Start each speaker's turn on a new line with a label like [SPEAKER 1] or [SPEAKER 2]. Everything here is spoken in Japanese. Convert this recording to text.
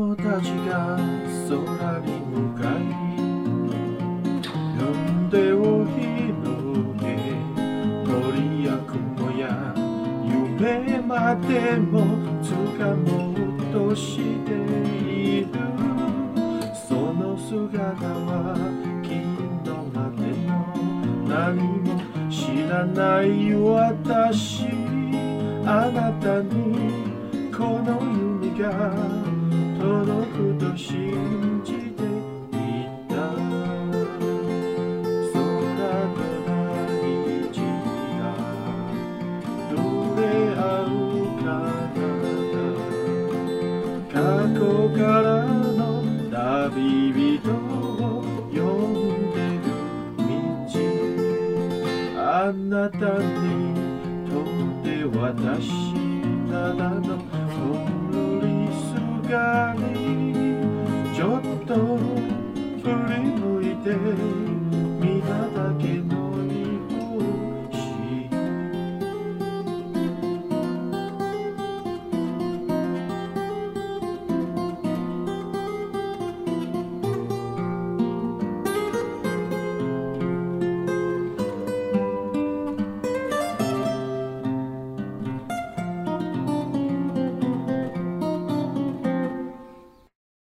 [SPEAKER 1] 供たちが空に向かい呼んでお広げご利益もや夢までも掴もうとしているその姿はきっとまでも何も知らない私あなたにこの夢が体過去からの旅人を呼んでる道。あなたにとって私ただの心